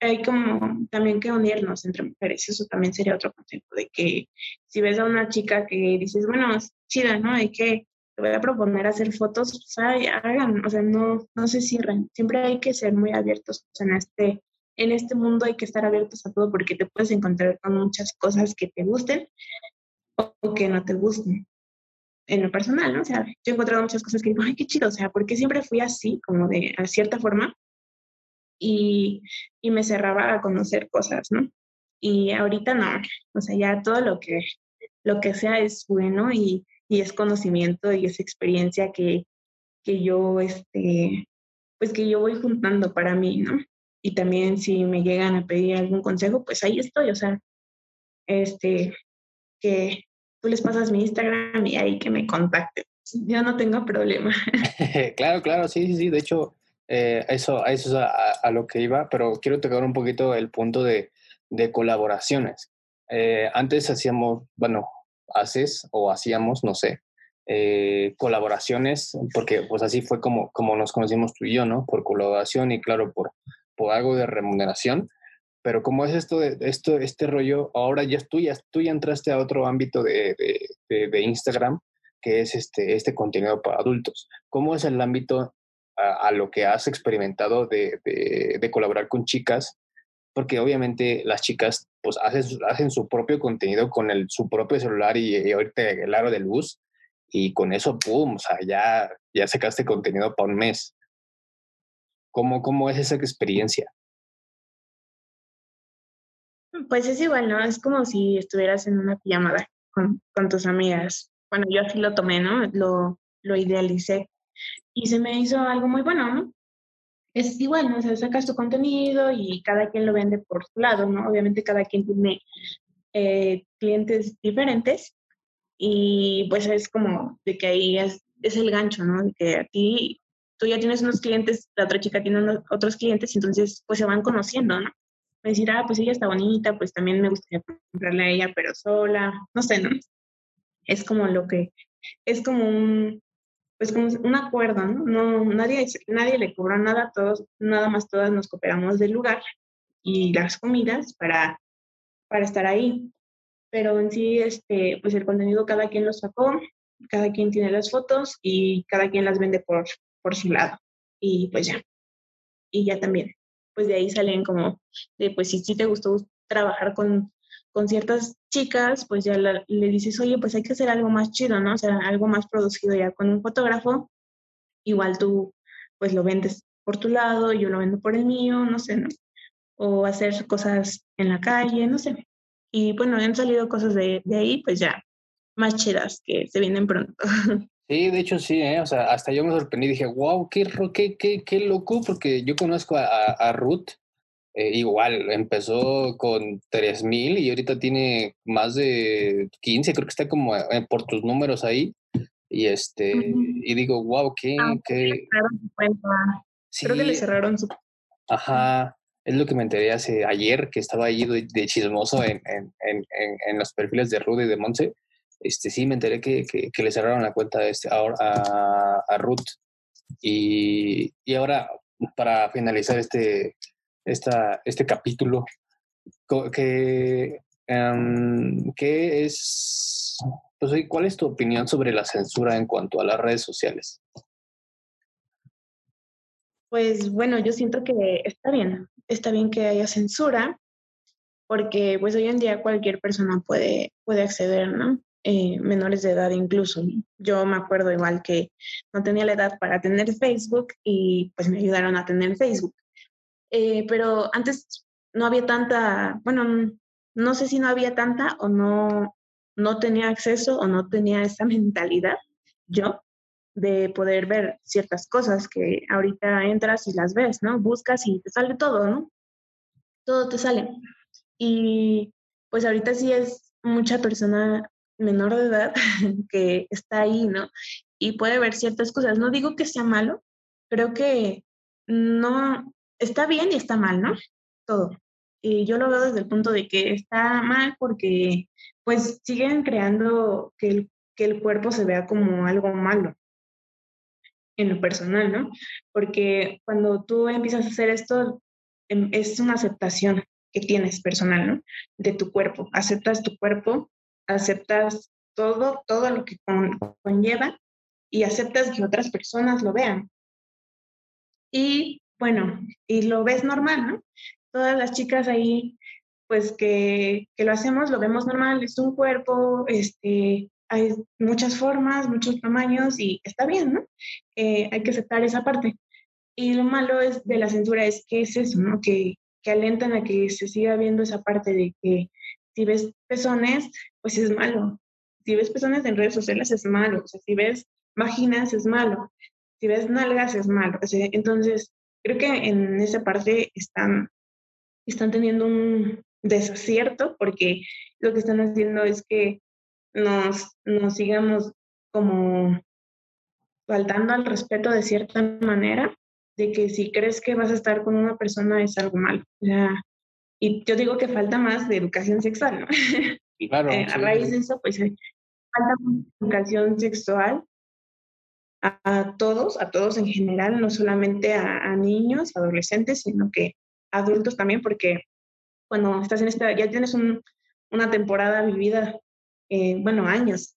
hay como también que unirnos entre mujeres. Eso también sería otro consejo, de que si ves a una chica que dices, bueno, es chida, ¿no? Hay que te voy a proponer hacer fotos, pues hagan, o sea, no, no se cierren. Siempre hay que ser muy abiertos en este, en este mundo hay que estar abiertos a todo porque te puedes encontrar con muchas cosas que te gusten o que no te gusten. En lo personal, ¿no? O sea, yo he encontrado muchas cosas que digo, ay, qué chido, o sea, porque siempre fui así, como de a cierta forma, y, y me cerraba a conocer cosas, ¿no? Y ahorita no, o sea, ya todo lo que, lo que sea es bueno y y es conocimiento y es experiencia que, que yo, este, pues que yo voy juntando para mí, ¿no? Y también si me llegan a pedir algún consejo, pues ahí estoy, o sea, este, que tú les pasas mi Instagram y ahí que me contacten. Yo no tengo problema. claro, claro, sí, sí, sí. De hecho, eh, eso, eso es a, lo que iba, pero quiero tocar un poquito el punto de, de colaboraciones. Eh, antes hacíamos, bueno, haces o hacíamos, no sé, eh, colaboraciones, porque pues así fue como, como nos conocimos tú y yo, ¿no? Por colaboración y claro, por, por algo de remuneración. Pero como es esto, de, esto este rollo, ahora ya tú, ya tú ya entraste a otro ámbito de, de, de Instagram, que es este, este contenido para adultos. ¿Cómo es el ámbito a, lo que has experimentado de, de, colaborar con chicas? Porque obviamente las chicas pues hacen, hacen su propio contenido con el, su propio celular y, y ahorita el aro de luz y con eso, ¡pum! O sea, ya, ya sacaste contenido para un mes. ¿Cómo, ¿Cómo es esa experiencia? Pues es igual, ¿no? Es como si estuvieras en una pijamada con, tus amigas. Bueno, yo así lo tomé, ¿no? Lo, lo idealicé y se me hizo algo muy bueno, ¿no? Es igual, ¿no? O sea, sacas tu contenido y cada quien lo vende por su lado, ¿no? Obviamente cada quien tiene eh, clientes diferentes y pues es como de que ahí es, es el gancho, ¿no? De que a ti, tú ya tienes unos clientes, la otra chica tiene otros clientes, entonces pues se van conociendo, ¿no? Decir, ah, pues ella está bonita, pues también me gustaría comprarle a ella, pero sola, no sé, ¿no? Es como lo que, es como un, pues como un acuerdo, ¿no? no nadie, nadie le cobra nada, todos, nada más todas nos cooperamos del lugar y las comidas para, para estar ahí. Pero en sí, este, pues el contenido cada quien lo sacó, cada quien tiene las fotos y cada quien las vende por, por su lado. Y pues ya. Y ya también pues de ahí salen como de, pues si sí te gustó trabajar con, con ciertas chicas, pues ya le dices, oye, pues hay que hacer algo más chido, ¿no? O sea, algo más producido ya con un fotógrafo. Igual tú, pues lo vendes por tu lado, yo lo vendo por el mío, no sé, ¿no? O hacer cosas en la calle, no sé. Y bueno, han salido cosas de, de ahí, pues ya más chidas que se vienen pronto. Sí, de hecho sí, ¿eh? o sea, hasta yo me sorprendí, dije, wow, qué, qué, qué, qué loco, porque yo conozco a, a Ruth, eh, igual, empezó con 3000 y ahorita tiene más de 15, creo que está como eh, por tus números ahí. Y este, y digo, wow, qué, ah, qué. Sí, creo que le cerraron su. Ajá, es lo que me enteré hace ayer, que estaba ahí de, chismoso en, en, en, en, los perfiles de Ruth y de Monse este, sí me enteré que, que, le cerraron la cuenta este, a, a, a Ruth. Y, y, ahora, para finalizar este, esta, este capítulo, ¿qué, um, ¿qué es, pues, cuál es tu opinión sobre la censura en cuanto a las redes sociales? Pues bueno, yo siento que está bien, está bien que haya censura, porque pues hoy en día cualquier persona puede, puede acceder, ¿no? Eh, menores de edad incluso. Yo me acuerdo igual que no tenía la edad para tener Facebook y pues me ayudaron a tener Facebook. Eh, pero antes no había tanta, bueno, no sé si no había tanta o no, no tenía acceso o no tenía esa mentalidad yo de poder ver ciertas cosas que ahorita entras y las ves, ¿no? Buscas y te sale todo, ¿no? Todo te sale. Y pues ahorita sí es mucha persona menor de edad que está ahí, ¿no? Y puede ver ciertas cosas. No digo que sea malo, creo que no, está bien y está mal, ¿no? Todo. Y yo lo veo desde el punto de que está mal porque pues siguen creando que el, que el cuerpo se vea como algo malo en lo personal, ¿no? Porque cuando tú empiezas a hacer esto, em, es una aceptación que tienes personal, ¿no? De tu cuerpo. Aceptas tu cuerpo aceptas todo, todo lo que conlleva y aceptas que otras personas lo vean. Y bueno, y lo ves normal, ¿no? Todas las chicas ahí, pues que, que lo hacemos, lo vemos normal, es un cuerpo, este, hay muchas formas, muchos tamaños y está bien, ¿no? Eh, hay que aceptar esa parte. Y lo malo es de la censura es que es eso, ¿no? Que, que alentan a que se siga viendo esa parte de que si ves pezones, pues es malo. Si ves pezones en redes sociales es malo. O sea, si ves vaginas es malo. Si ves nalgas es malo. entonces, creo que en esa parte están, están teniendo un desacierto porque lo que están haciendo es que nos, nos sigamos como faltando al respeto de cierta manera, de que si crees que vas a estar con una persona es algo malo. O sea, y yo digo que falta más de educación sexual, ¿no? Claro, eh, a raíz de eso, pues eh, falta educación sexual a, todos, a todos en general, no solamente a, niños, adolescentes, sino que adultos también, porque cuando estás en esta, ya tienes una temporada vivida, eh, bueno, años,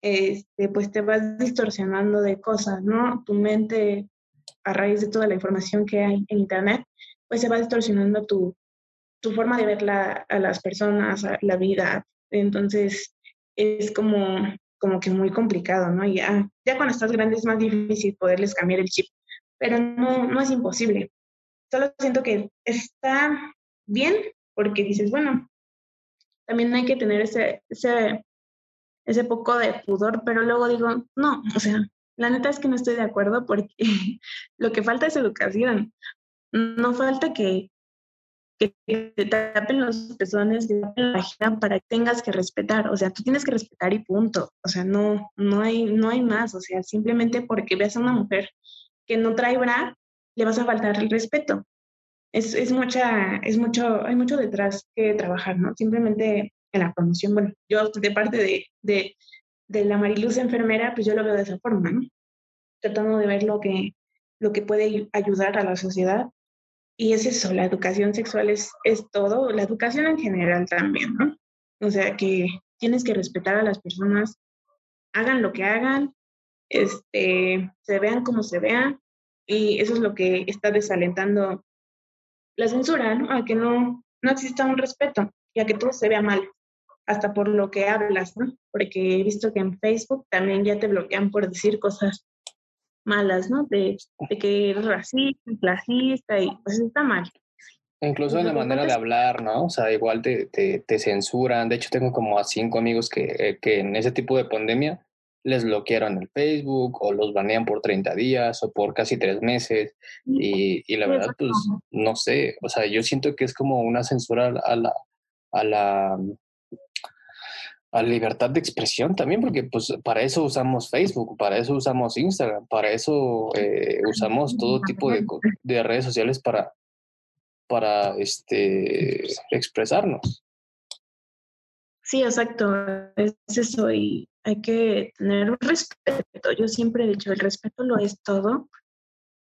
este, pues te vas distorsionando de cosas, ¿no? Tu mente, a raíz de toda la información que hay en Internet, pues se va distorsionando tu, tu forma de ver la, a las personas, a la vida. Entonces, es como, como que muy complicado, ¿no? Ya, ya cuando estás grande es más difícil poderles cambiar el chip, pero no, no es imposible. Solo siento que está bien porque dices, bueno, también hay que tener ese, ese, ese poco de pudor, pero luego digo, no, o sea, la neta es que no estoy de acuerdo porque lo que falta es educación. No falta que, que te tapen los pezones, tapen la vagina para que tengas que respetar. O sea, tú tienes que respetar y punto. O sea, no, no, hay, no hay más. O sea, simplemente porque veas a una mujer que no trae bra, le vas a faltar el respeto. Es, es, mucha, es mucho, hay mucho detrás que trabajar, ¿no? Simplemente en la promoción, bueno, yo de parte de, de, de la Mariluz enfermera, pues yo lo veo de esa forma, ¿no? Tratando de ver lo que, lo que puede ayudar a la sociedad y es eso, la educación sexual es, es todo, la educación en general también, ¿no? O sea, que tienes que respetar a las personas, hagan lo que hagan, este, se vean como se vean, y eso es lo que está desalentando la censura, ¿no? A que no, no exista un respeto y a que todo se vea mal, hasta por lo que hablas, ¿no? Porque he visto que en Facebook también ya te bloquean por decir cosas malas, ¿no? De, de que eres racista, clasista y pues está mal. Incluso en la manera de hablar, ¿no? O sea, igual te, te, te censuran. De hecho, tengo como a cinco amigos que, eh, que, en ese tipo de pandemia les bloquearon el Facebook o los banean por 30 días o por casi tres meses. Y, y la verdad, pues, no sé. O sea, yo siento que es como una censura a la, a la a libertad de expresión también, porque pues para eso usamos Facebook, para eso usamos Instagram, para eso eh, usamos todo tipo de, de, redes sociales para, para este, expresarnos. Sí, exacto, es eso y hay que tener un respeto. Yo siempre he dicho, el respeto lo es todo.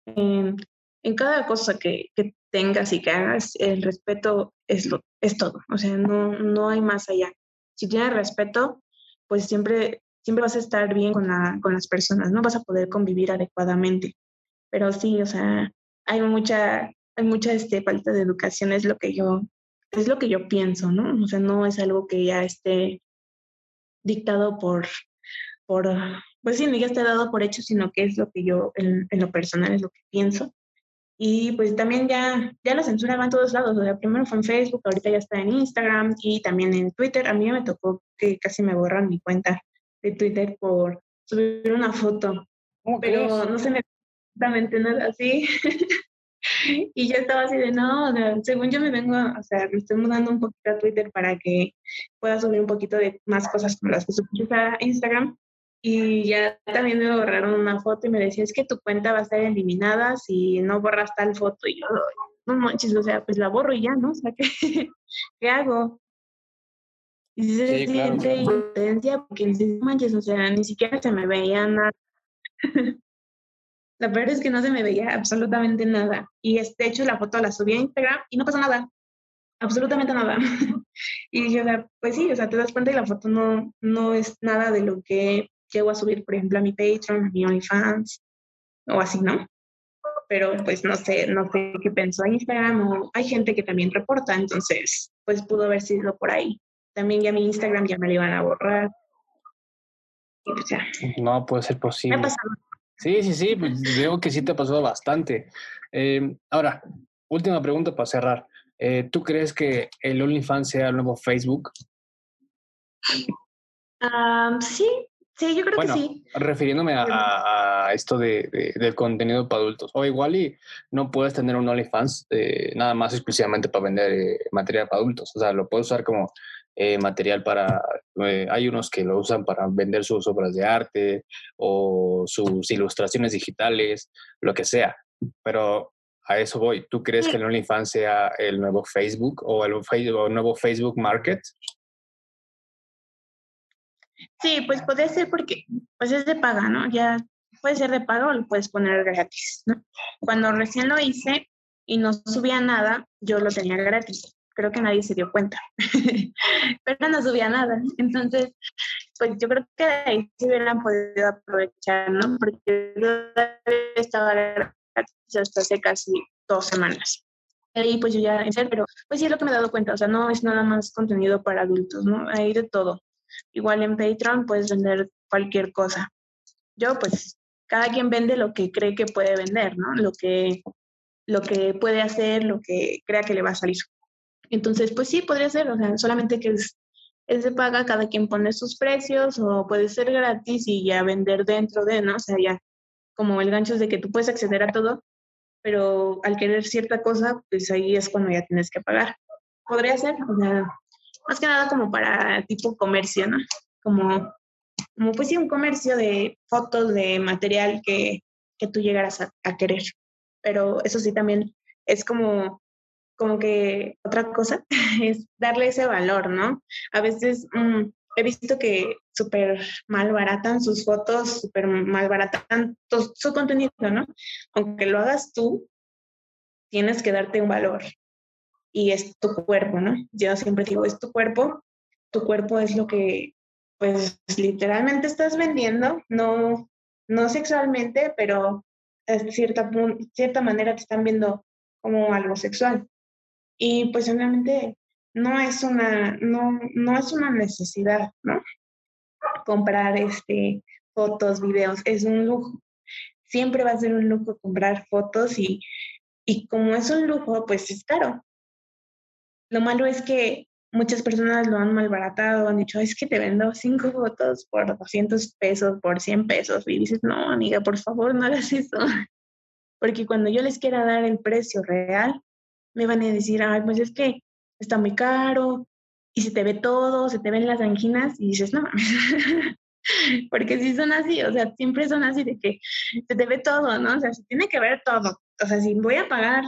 En, en cada cosa que, que, tengas y que hagas, el respeto es, lo, es todo, o sea, no, no hay más allá si tienes respeto, pues siempre, siempre vas a estar bien con, la, con las personas, ¿no? Vas a poder convivir adecuadamente. Pero sí, o sea, hay mucha, hay mucha este, falta de educación, es lo que yo, es lo que yo pienso, ¿no? O sea, no es algo que ya esté dictado por, por pues sí, no ya esté dado por hecho, sino que es lo que yo, en, en lo personal, es lo que pienso. Y pues también ya, ya la censura va en todos lados. O sea, primero fue en Facebook, ahorita ya está en Instagram y también en Twitter. A mí me tocó que casi me borran mi cuenta de Twitter por subir una foto. Pero no se me exactamente nada así. y yo estaba así de, no, según yo me vengo, o sea, me estoy mudando un poquito a Twitter para que pueda subir un poquito de más cosas como las que subí a Instagram. Y ya también me borraron una foto y me decía, es que tu cuenta va a estar eliminada si no borras tal foto. Y yo, no manches, o sea, pues la borro y ya, ¿no? O sea, ¿qué, ¿qué hago? Y se siente impotencia porque no manches, o sea, ni siquiera se me veía nada. la verdad es que no se me veía absolutamente nada. Y este hecho la foto la subí a Instagram y no pasó nada. Absolutamente nada. y dije, o sea, pues sí, o sea, te das cuenta y la foto no, no es nada de lo que llego a subir, por ejemplo, a mi Patreon, a mi OnlyFans o así, ¿no? Pero pues no sé, no sé qué pensó Instagram o hay gente que también reporta, entonces pues pudo haber sido por ahí. También ya mi Instagram ya me lo iban a borrar. Y pues ya. No puede ser posible. Sí, sí, sí, pues veo que sí te ha pasado bastante. Eh, ahora, última pregunta para cerrar. Eh, ¿Tú crees que el OnlyFans sea el nuevo Facebook? Um, sí, Sí, yo creo que sí. Refiriéndome a, esto de, del contenido para adultos. O igual y no puedes tener un OnlyFans eh, nada más exclusivamente para vender eh, material para adultos. O sea, lo puedes usar como eh, material para... hay unos que lo usan para vender sus obras de arte o sus ilustraciones digitales, lo que sea. Pero a eso voy. ¿Tú crees que el OnlyFans sea el nuevo Facebook o el, o el nuevo Facebook Market? Sí, pues puede ser porque pues es de paga, ¿no? Ya puede ser de paga o lo puedes poner gratis, ¿no? Cuando recién lo hice y no subía nada, yo lo tenía gratis. creo que nadie se dio cuenta, pero no subía nada. Entonces, pues yo creo que ahí sí hubieran podido aprovechar, ¿no? Porque estaba hasta hace casi dos semanas. Ahí pues yo ya, en pero pues sí es lo que me he dado cuenta, o sea, no es nada más contenido para adultos, ¿no? Hay de todo. Igual en Patreon puedes vender cualquier cosa. Yo pues cada quien vende lo que cree que puede vender, ¿no? Lo que, lo que puede hacer, lo que crea que le va a salir. Entonces, pues sí, podría ser, o sea, solamente que es, es de paga, cada quien pone sus precios o puede ser gratis y ya vender dentro de, ¿no? O sea, ya como el gancho es de que tú puedes acceder a todo, pero al querer cierta cosa, pues ahí es cuando ya tienes que pagar. Podría ser, o sea, más que nada como para tipo comercio, ¿no? Como, como pues sí, un comercio de fotos, de material que, que tú llegaras a, querer. Pero eso sí también es como como que otra cosa es darle ese valor, ¿no? A veces mm, he visto que súper mal baratan sus fotos, súper mal baratan su contenido, ¿no? Aunque lo hagas tú, tienes que darte un valor. Y es tu cuerpo, ¿no? Yo siempre digo, es tu cuerpo, tu cuerpo es lo que, pues, literalmente estás vendiendo, no, no sexualmente, pero de cierta, cierta manera te están viendo como algo sexual. Y pues obviamente no es una, no, no es una necesidad, ¿no? Comprar este, fotos, videos, es un lujo. Siempre va a ser un lujo comprar fotos y, y como es un lujo, pues es caro. Lo malo es que muchas personas lo han malbaratado, han dicho, es que te vendo cinco fotos por 200 pesos, por 100 pesos. Y dices, no, amiga, por favor, no hagas eso. Porque cuando yo les quiera dar el precio real, me van a decir, ay, pues es que está muy caro, y se te ve todo, se te ven las anginas, y dices, no Porque si son así, o sea, siempre son así de que se te ve todo, ¿no? O sea, se tiene que ver todo. O sea, si voy a pagar,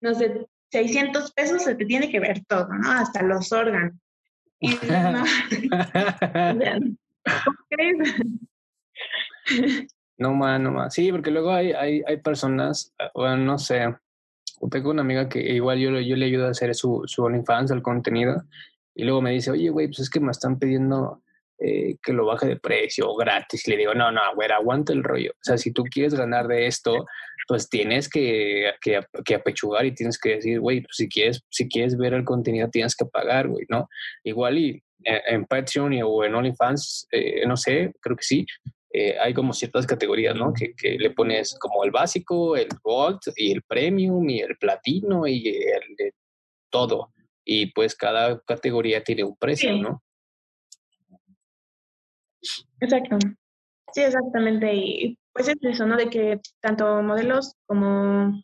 no sé, 600 pesos, se te tiene que ver todo, ¿no? Hasta los órganos. Y no, ¿cómo crees? No más, no más. Sí, porque luego hay, hay, hay personas, bueno, no sé, tengo una amiga que igual yo, yo le ayudo a hacer su, su OnlyFans, el contenido, y luego me dice, oye, güey, pues es que me están pidiendo eh, que lo baje de precio o gratis. Y le digo, no, no, güey, aguanta el rollo. O sea, si tú quieres ganar de esto, pues tienes que, que, que apechugar y tienes que decir, güey, pues si quieres, si quieres ver el contenido tienes que pagar, güey, ¿no? Igual y eh, en Patreon o en OnlyFans, eh, no sé, creo que sí, eh, hay como ciertas categorías, ¿no? Que, que, le pones como el básico, el gold y el premium y el platino y el, todo. Y pues cada categoría tiene un precio, ¿no? Exacto. Sí, exactamente. Y pues es eso, ¿no? De que tanto modelos como,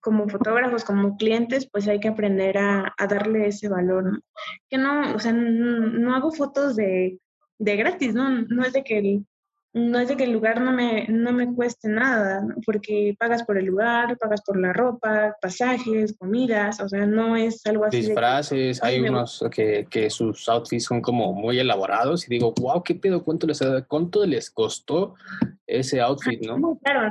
como fotógrafos, como clientes, pues hay que aprender a, a darle ese valor, ¿no? Que no, o sea, no hago fotos de de gratis, ¿no? No es de que no es de que el lugar no me, no me cueste nada, porque pagas por el lugar, pagas por la ropa, pasajes, comidas, o sea, no es algo así. Disfraces, hay unos que, que, sus outfits son como muy elaborados y digo, wow, qué pedo, ¿cuánto les, cuánto les costó ese outfit, no? Claro.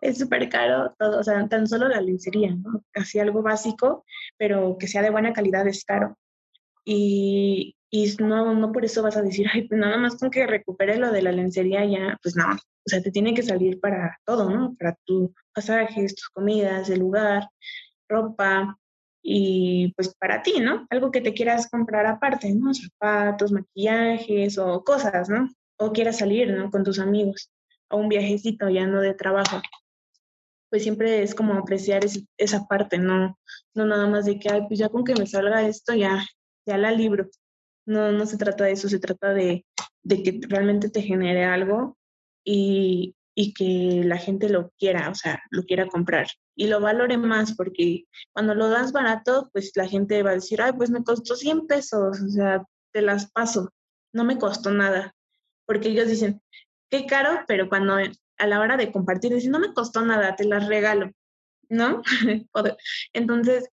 Es súper caro todo, o sea, tan solo la lencería, ¿no? Casi algo básico, pero que sea de buena calidad es caro. Y, y no, no por eso vas a decir, ay, pues nada más con que recupere lo de la lencería ya, pues no, o sea, te tiene que salir para todo, ¿no? Para tus pasajes, tus comidas, el lugar, ropa y pues para ti, ¿no? Algo que te quieras comprar aparte, ¿no? Zapatos, maquillajes o cosas, ¿no? O quieras salir, ¿no? Con tus amigos o un viajecito ya no de trabajo. Pues siempre es como apreciar esa parte, ¿no? No nada más de que, ay, pues ya con que me salga esto, ya, ya la libro. No, no se trata de eso, se trata de, de que realmente te genere algo y, y, que la gente lo quiera, o sea, lo quiera comprar y lo valore más, porque cuando lo das barato, pues la gente va a decir, ay, pues me costó 100 pesos, o sea, te las paso, no me costó nada, porque ellos dicen, qué caro, pero cuando a la hora de compartir, dicen, no me costó nada, te las regalo, ¿no? Entonces,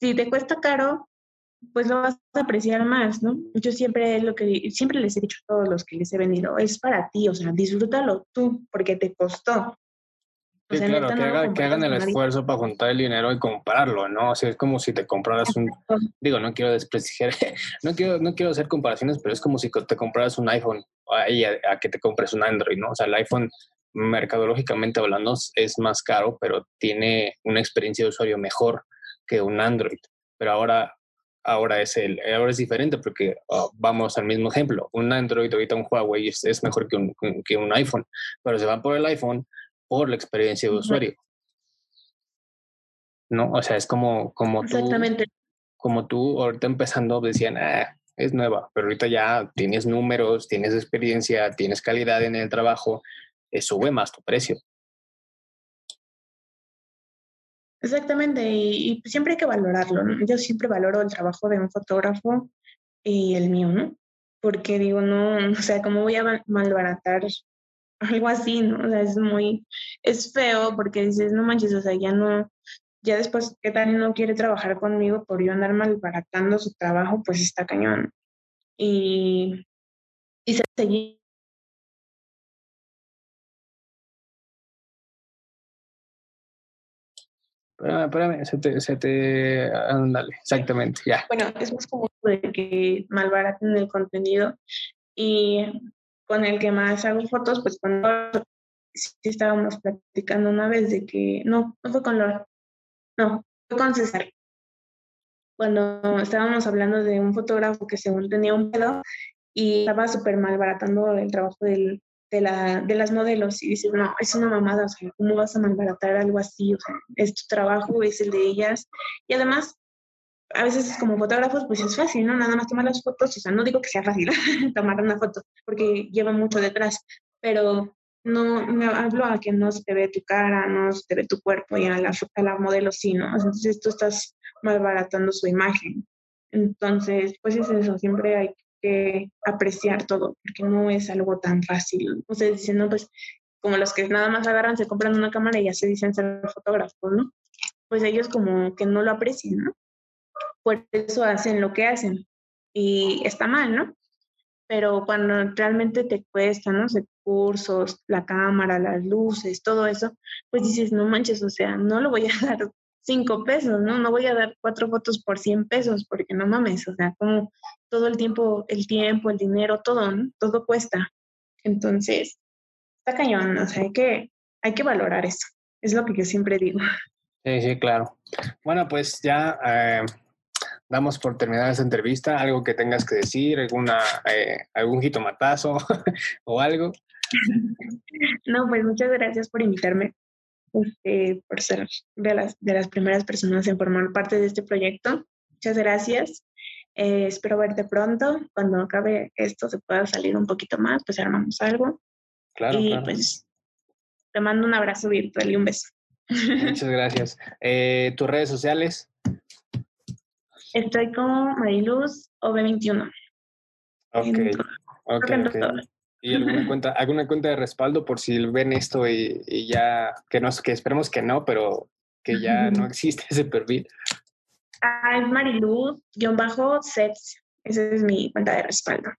si te cuesta caro, pues lo vas a apreciar más, ¿no? Yo siempre lo que siempre les he dicho a todos los que les he venido, es para ti, o sea, disfrútalo tú porque te costó. Sí, claro, que, hagan el esfuerzo para juntar el dinero y comprarlo, ¿no? O sea, es como si te compraras un, digo, no quiero desprestigiar, no quiero, no quiero hacer comparaciones, pero es como si te compraras un iPhone a, a, que te compres un Android, ¿no? O sea, el iPhone, mercadológicamente hablando, es más caro, pero tiene una experiencia de usuario mejor que un Android. Pero ahora, ahora es el, ahora es diferente porque oh, vamos al mismo ejemplo. Un Android, ahorita un Huawei es, es mejor que un, que un iPhone, pero se van por el iPhone por la experiencia de usuario. ¿No? O sea, es como, como Exactamente. tú. Como tú, ahorita empezando, decían, ah, es nueva, pero ahorita ya tienes números, tienes experiencia, tienes calidad en el trabajo, eh, sube más tu precio. Exactamente, y, siempre hay que valorarlo. Yo siempre valoro el trabajo de un fotógrafo y el mío, ¿no? Porque digo, no, o sea, ¿cómo voy a malbaratar algo así, ¿no? O sea, es muy, es feo porque dices, no manches, o sea, ya no, ya después, ¿qué tal no quiere trabajar conmigo por yo andar malbaratando su trabajo? Pues está cañón. Y, y se Espérame, espérame, se te, se te, ándale, exactamente, ya. Bueno, es más como de que malbaraten el contenido y con el que más hago fotos, pues cuando sí estábamos platicando una vez de que, no, no fue con Laura, no, fue con César. Cuando estábamos hablando de un fotógrafo que según tenía un pedo y estaba súper mal baratando el trabajo del, de, la, de las modelos y dice, no, es una mamada, o sea, ¿cómo vas a malbaratar algo así? O sea, es tu trabajo, es el de ellas. Y además, a veces como fotógrafos, pues es fácil, ¿no? Nada más tomar las fotos, o sea, no digo que sea fácil tomar una foto, porque lleva mucho detrás, pero no me hablo a que no se te ve tu cara, no se te ve tu cuerpo y a la, a la modelo sí, ¿no? Entonces tú estás malbaratando su imagen. Entonces, pues es eso, siempre hay que apreciar todo, porque no es algo tan fácil. Ustedes dicen, no, pues como los que nada más agarran, se compran una cámara y ya se dicen ser fotógrafos, ¿no? Pues ellos como que no lo aprecian, ¿no? por eso hacen lo que hacen. Y está mal, ¿no? Pero cuando realmente te cuestan los recursos, la cámara, las luces, todo eso, pues dices, no manches, o sea, no lo voy a dar cinco pesos, ¿no? No voy a dar cuatro fotos por cien pesos, porque no mames, o sea, como todo el tiempo, el tiempo, el dinero, todo, ¿no? Todo cuesta. Entonces, está cañón, o sea, hay que, hay que valorar eso. Es lo que yo siempre digo. Sí, sí, claro. Bueno, pues ya eh, damos por terminada esta entrevista. ¿Algo que tengas que decir? ¿Alguna, eh, ¿Algún jitomatazo o algo? No, pues muchas gracias por invitarme, este, por ser de las, de las primeras personas en formar parte de este proyecto. Muchas gracias. Eh, espero verte pronto. Cuando acabe esto se pueda salir un poquito más, pues armamos algo. Claro. Y pues te mando un abrazo virtual y un beso. Muchas gracias. Eh, ¿Tus redes sociales? Estoy como Mariluz OB21. Ok, ok, ¿Y alguna cuenta, alguna cuenta de respaldo por si ven esto y, ya, que, nos, que esperemos que no, pero que ya no existe ese perfil? Ah, es Mariluz-sets. Esa es mi cuenta de respaldo.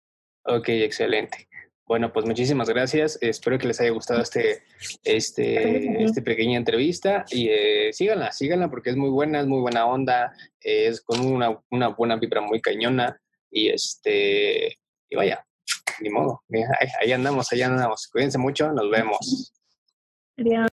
Ok, excelente. Bueno, pues muchísimas gracias. Espero que les haya gustado este, este, este pequeña entrevista y eh, síganla, síganla porque es muy buena, es muy buena onda, es con una, una buena vibra muy cañona y este, y vaya, ni modo, ahí, andamos, ahí andamos. Cuídense mucho, nos vemos. Adiós.